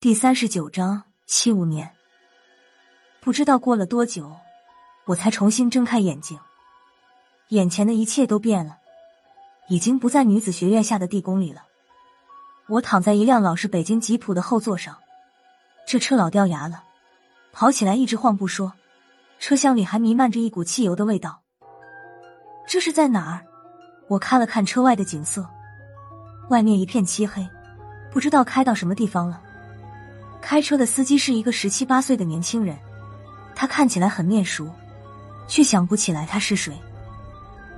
第三十九章七五年。不知道过了多久，我才重新睁开眼睛，眼前的一切都变了，已经不在女子学院下的地宫里了。我躺在一辆老式北京吉普的后座上，这车老掉牙了，跑起来一直晃不说，车厢里还弥漫着一股汽油的味道。这是在哪儿？我看了看车外的景色，外面一片漆黑，不知道开到什么地方了。开车的司机是一个十七八岁的年轻人，他看起来很面熟，却想不起来他是谁。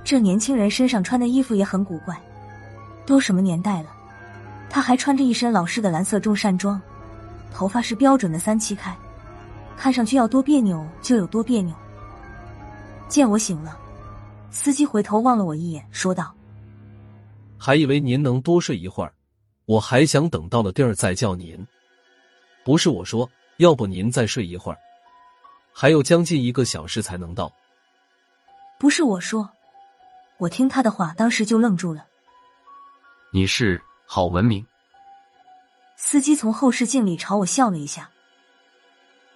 这年轻人身上穿的衣服也很古怪，都什么年代了？他还穿着一身老式的蓝色中山装，头发是标准的三七开，看上去要多别扭就有多别扭。见我醒了，司机回头望了我一眼，说道：“还以为您能多睡一会儿，我还想等到了地儿再叫您。”不是我说，要不您再睡一会儿，还有将近一个小时才能到。不是我说，我听他的话，当时就愣住了。你是郝文明？司机从后视镜里朝我笑了一下。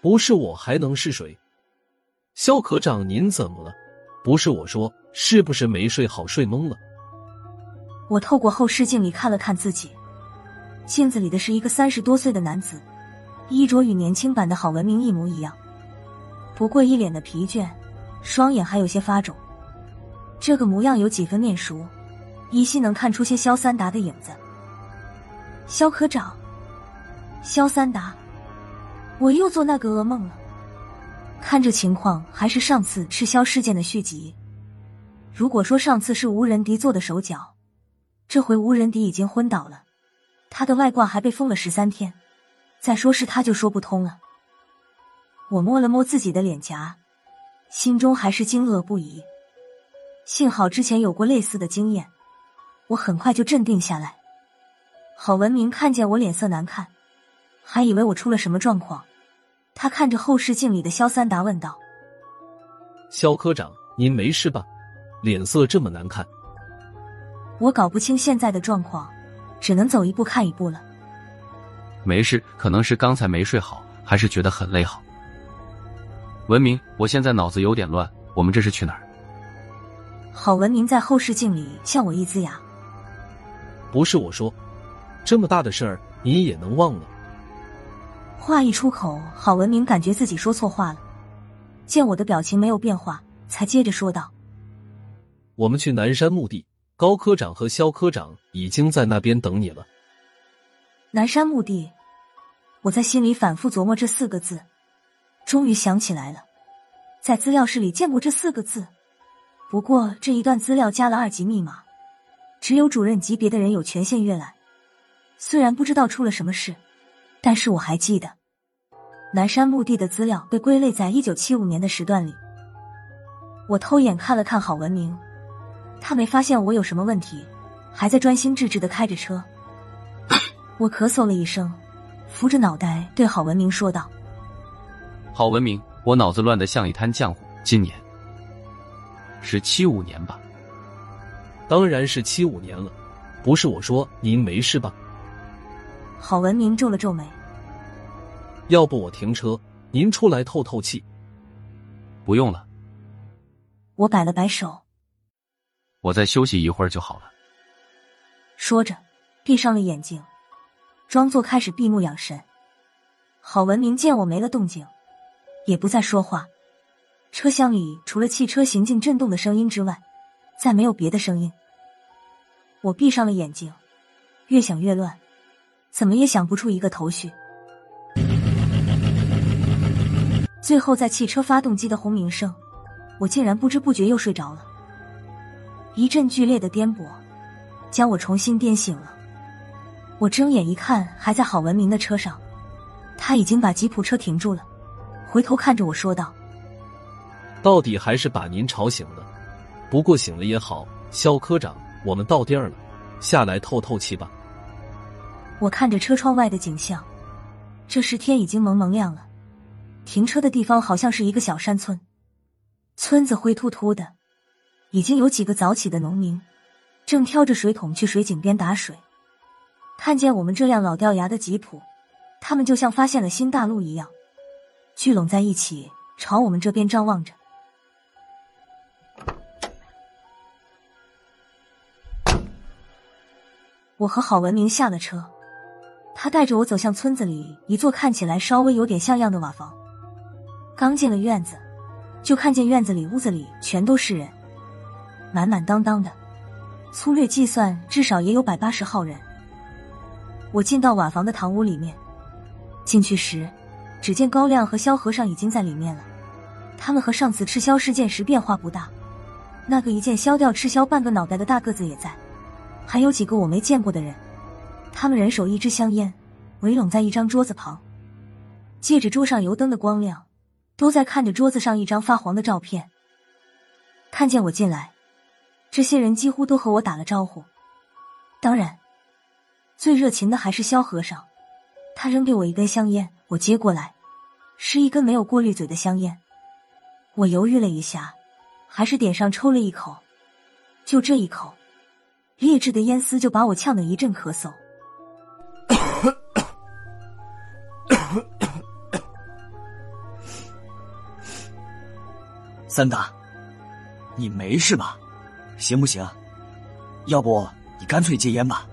不是我还能是谁？肖科长，您怎么了？不是我说，是不是没睡好，睡懵了？我透过后视镜里看了看自己，镜子里的是一个三十多岁的男子。衣着与年轻版的郝文明一模一样，不过一脸的疲倦，双眼还有些发肿。这个模样有几分面熟，依稀能看出些萧三达的影子。萧科长，萧三达，我又做那个噩梦了。看这情况，还是上次赤霄事件的续集。如果说上次是吴仁迪做的手脚，这回吴仁迪已经昏倒了，他的外挂还被封了十三天。再说是他就说不通了。我摸了摸自己的脸颊，心中还是惊愕不已。幸好之前有过类似的经验，我很快就镇定下来。郝文明看见我脸色难看，还以为我出了什么状况。他看着后视镜里的肖三达问道：“肖科长，您没事吧？脸色这么难看。”我搞不清现在的状况，只能走一步看一步了。没事，可能是刚才没睡好，还是觉得很累好。文明，我现在脑子有点乱，我们这是去哪儿？郝文明在后视镜里向我一呲牙。不是我说，这么大的事儿你也能忘了？话一出口，郝文明感觉自己说错话了，见我的表情没有变化，才接着说道：“我们去南山墓地，高科长和肖科长已经在那边等你了。”南山墓地。我在心里反复琢磨这四个字，终于想起来了，在资料室里见过这四个字。不过这一段资料加了二级密码，只有主任级别的人有权限阅览。虽然不知道出了什么事，但是我还记得，南山墓地的资料被归类在一九七五年的时段里。我偷眼看了看郝文明，他没发现我有什么问题，还在专心致志的开着车。我咳嗽了一声。扶着脑袋对郝文明说道：“郝文明，我脑子乱得像一滩浆糊。今年是七五年吧？当然是七五年了。不是我说，您没事吧？”郝文明皱了皱眉：“要不我停车，您出来透透气。”不用了。我摆了摆手：“我再休息一会儿就好了。”说着，闭上了眼睛。装作开始闭目养神。郝文明见我没了动静，也不再说话。车厢里除了汽车行进震动的声音之外，再没有别的声音。我闭上了眼睛，越想越乱，怎么也想不出一个头绪。最后，在汽车发动机的轰鸣声，我竟然不知不觉又睡着了。一阵剧烈的颠簸，将我重新颠醒了。我睁眼一看，还在郝文明的车上，他已经把吉普车停住了，回头看着我说道：“到底还是把您吵醒了，不过醒了也好，肖科长，我们到地儿了，下来透透气吧。”我看着车窗外的景象，这时天已经蒙蒙亮了，停车的地方好像是一个小山村，村子灰秃秃的，已经有几个早起的农民正挑着水桶去水井边打水。看见我们这辆老掉牙的吉普，他们就像发现了新大陆一样，聚拢在一起，朝我们这边张望着。我和郝文明下了车，他带着我走向村子里一座看起来稍微有点像样的瓦房。刚进了院子，就看见院子里屋子里全都是人，满满当当的，粗略计算至少也有百八十号人。我进到瓦房的堂屋里面，进去时，只见高亮和萧和尚已经在里面了。他们和上次赤霄事件时变化不大，那个一剑削掉赤霄半个脑袋的大个子也在。还有几个我没见过的人，他们人手一支香烟，围拢在一张桌子旁，借着桌上油灯的光亮，都在看着桌子上一张发黄的照片。看见我进来，这些人几乎都和我打了招呼。当然，最热情的还是萧和尚，他扔给我一根香烟，我接过来，是一根没有过滤嘴的香烟。我犹豫了一下，还是点上抽了一口，就这一口。劣质的烟丝就把我呛得一阵咳嗽。三大，你没事吧？行不行？要不你干脆戒烟吧。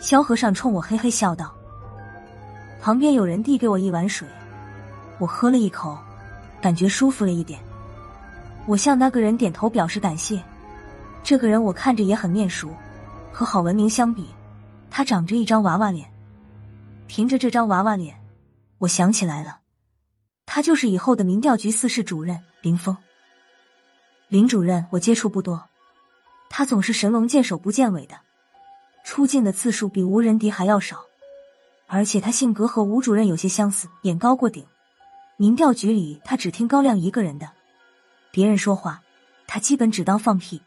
萧和尚冲我嘿嘿笑道。旁边有人递给我一碗水，我喝了一口，感觉舒服了一点。我向那个人点头表示感谢。这个人我看着也很面熟，和郝文明相比，他长着一张娃娃脸。凭着这张娃娃脸，我想起来了，他就是以后的民调局四室主任林峰。林主任我接触不多，他总是神龙见首不见尾的，出镜的次数比吴仁迪还要少，而且他性格和吴主任有些相似，眼高过顶。民调局里他只听高亮一个人的，别人说话，他基本只当放屁。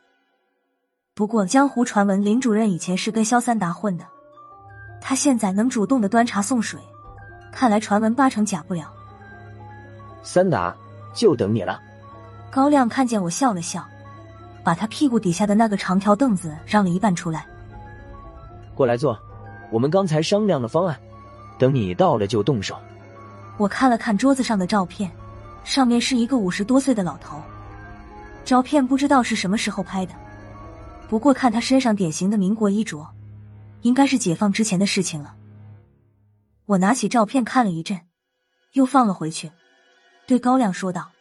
不过，江湖传闻林主任以前是跟肖三达混的，他现在能主动的端茶送水，看来传闻八成假不了。三达，就等你了。高亮看见我笑了笑，把他屁股底下的那个长条凳子让了一半出来，过来坐。我们刚才商量了方案，等你到了就动手。我看了看桌子上的照片，上面是一个五十多岁的老头，照片不知道是什么时候拍的。不过看他身上典型的民国衣着，应该是解放之前的事情了。我拿起照片看了一阵，又放了回去，对高亮说道：“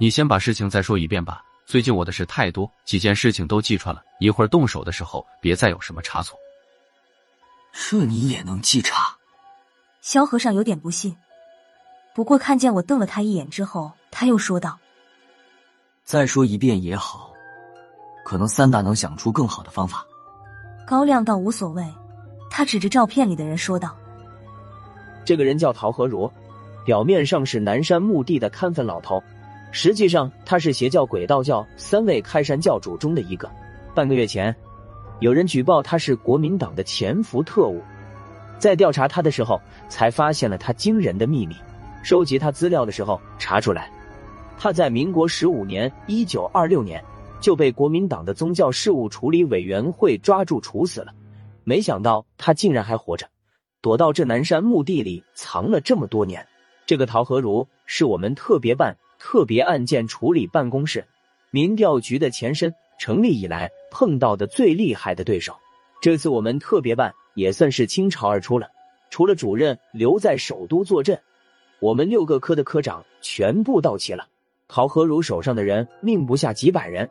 你先把事情再说一遍吧。最近我的事太多，几件事情都记串了，一会儿动手的时候别再有什么差错。”这你也能记差？萧和尚有点不信，不过看见我瞪了他一眼之后，他又说道：“再说一遍也好。”可能三大能想出更好的方法。高亮倒无所谓，他指着照片里的人说道：“这个人叫陶和如，表面上是南山墓地的看坟老头，实际上他是邪教鬼道教三位开山教主中的一个。半个月前，有人举报他是国民党的潜伏特务，在调查他的时候，才发现了他惊人的秘密。收集他资料的时候，查出来他在民国十五年（一九二六年）。”就被国民党的宗教事务处理委员会抓住处死了，没想到他竟然还活着，躲到这南山墓地里藏了这么多年。这个陶和如是我们特别办特别案件处理办公室民调局的前身，成立以来碰到的最厉害的对手。这次我们特别办也算是倾巢而出了，除了主任留在首都坐镇，我们六个科的科长全部到齐了。陶和如手上的人命不下几百人。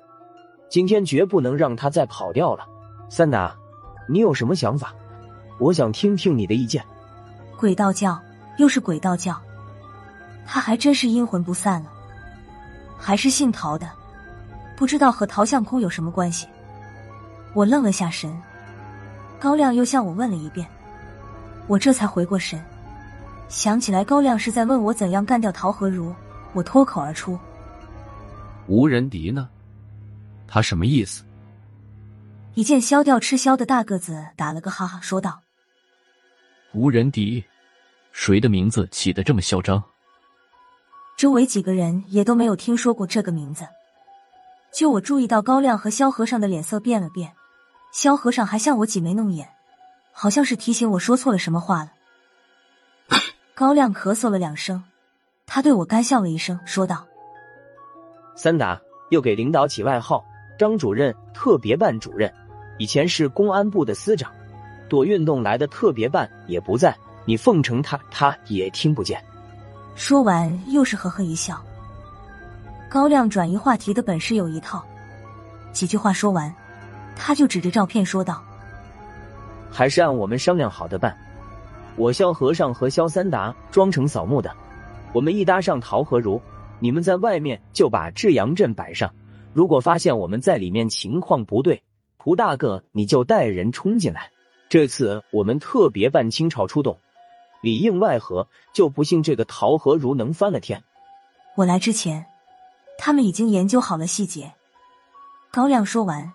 今天绝不能让他再跑掉了，三达，你有什么想法？我想听听你的意见。鬼道教又是鬼道教，他还真是阴魂不散了，还是姓陶的，不知道和陶相空有什么关系。我愣了下神，高亮又向我问了一遍，我这才回过神，想起来高亮是在问我怎样干掉陶和如，我脱口而出：无人敌呢？他什么意思？一见削掉吃削的大个子打了个哈哈，说道：“无人敌，谁的名字起得这么嚣张？”周围几个人也都没有听说过这个名字，就我注意到高亮和萧和尚的脸色变了变，萧和尚还向我挤眉弄眼，好像是提醒我说错了什么话了。高亮咳嗽了两声，他对我干笑了一声，说道：“三达又给领导起外号，张主任，特别办主任，以前是公安部的司长。躲运动来的特别办也不在，你奉承他，他也听不见。”说完，又是呵呵一笑。高亮转移话题的本事有一套，几句话说完，他就指着照片说道：“还是按我们商量好的办。我萧和尚和萧三达装成扫墓的，我们一搭上陶和如，你们在外面就把至阳阵摆上。如果发现我们在里面情况不对，蒲大哥你就带人冲进来。这次我们特别办清朝出动。”里应外合，就不信这个陶和如能翻了天。我来之前，他们已经研究好了细节。高亮说完，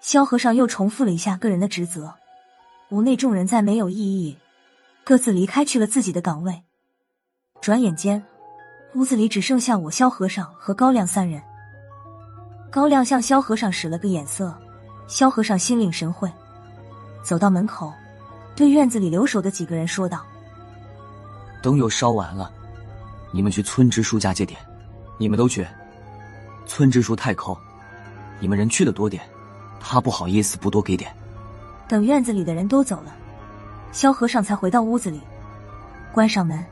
萧和尚又重复了一下个人的职责。屋内众人再没有异议，各自离开去了自己的岗位。转眼间，屋子里只剩下我萧和尚和高亮三人。高亮向萧和尚使了个眼色，萧和尚心领神会，走到门口，对院子里留守的几个人说道。灯又烧完了，你们去村支书家借点。你们都去。村支书太抠，你们人去的多点，他不好意思不多给点。等院子里的人都走了，萧和尚才回到屋子里，关上门，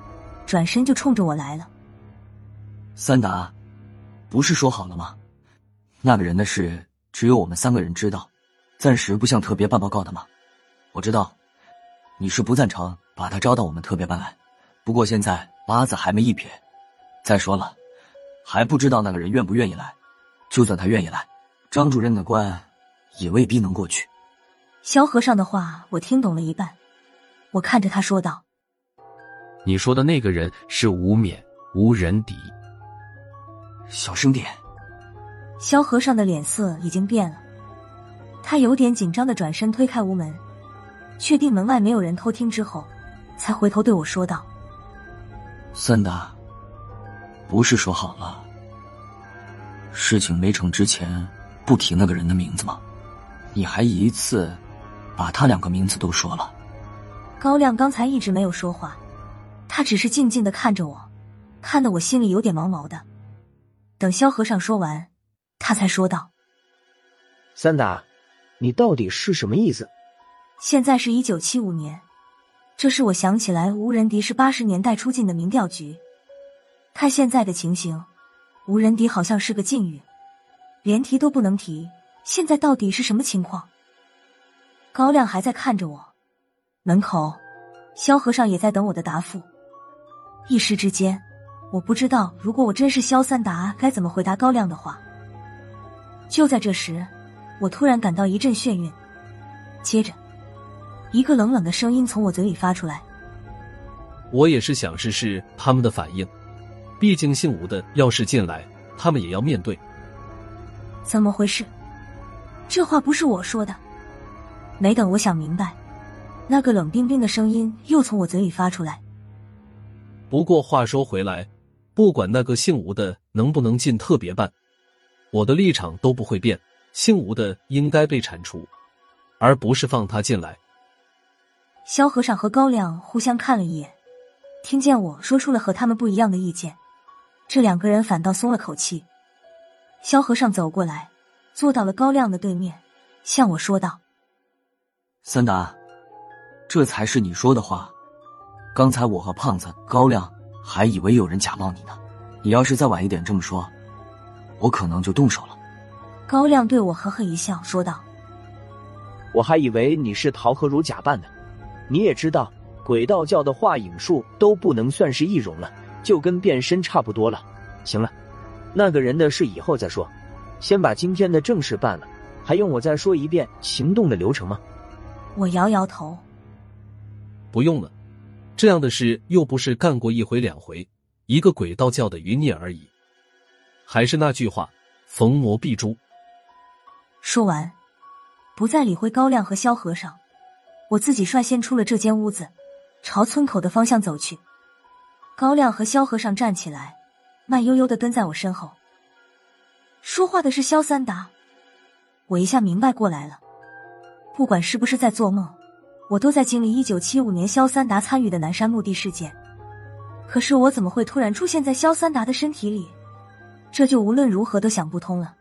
转身就冲着我来了。三达，不是说好了吗？那个人的事只有我们三个人知道，暂时不向特别办报告的吗？我知道，你是不赞成把他招到我们特别办来。不过现在八字还没一撇，再说了，还不知道那个人愿不愿意来。就算他愿意来，张主任的关也未必能过去。萧和尚的话我听懂了一半，我看着他说道：“你说的那个人是无冕，无人敌。”小声点。萧和尚的脸色已经变了，他有点紧张的转身推开屋门，确定门外没有人偷听之后，才回头对我说道。三大，不是说好了，事情没成之前不提那个人的名字吗？你还一次把他两个名字都说了。高亮刚才一直没有说话，他只是静静的看着我，看得我心里有点毛毛的。等萧和尚说完，他才说道：“三大，你到底是什么意思？”现在是一九七五年。这是我想起来，吴仁迪是八十年代出进的民调局。看现在的情形，吴仁迪好像是个禁语，连提都不能提。现在到底是什么情况？高亮还在看着我，门口，萧和尚也在等我的答复。一时之间，我不知道如果我真是萧三达，该怎么回答高亮的话。就在这时，我突然感到一阵眩晕，接着。一个冷冷的声音从我嘴里发出来。我也是想试试他们的反应，毕竟姓吴的要是进来，他们也要面对。怎么回事？这话不是我说的。没等我想明白，那个冷冰冰的声音又从我嘴里发出来。不过话说回来，不管那个姓吴的能不能进特别办，我的立场都不会变。姓吴的应该被铲除，而不是放他进来。萧和尚和高亮互相看了一眼，听见我说出了和他们不一样的意见，这两个人反倒松了口气。萧和尚走过来，坐到了高亮的对面，向我说道：“三达，这才是你说的话。刚才我和胖子、高亮还以为有人假冒你呢。你要是再晚一点这么说，我可能就动手了。”高亮对我呵呵一笑，说道：“我还以为你是陶和如假扮的。”你也知道，鬼道教的画影术都不能算是易容了，就跟变身差不多了。行了，那个人的事以后再说，先把今天的正事办了。还用我再说一遍行动的流程吗？我摇摇头，不用了。这样的事又不是干过一回两回，一个鬼道教的余孽而已。还是那句话，逢魔必诛。说完，不再理会高亮和萧和尚。我自己率先出了这间屋子，朝村口的方向走去。高亮和萧和尚站起来，慢悠悠的跟在我身后。说话的是萧三达，我一下明白过来了。不管是不是在做梦，我都在经历一九七五年萧三达参与的南山墓地事件。可是我怎么会突然出现在萧三达的身体里？这就无论如何都想不通了。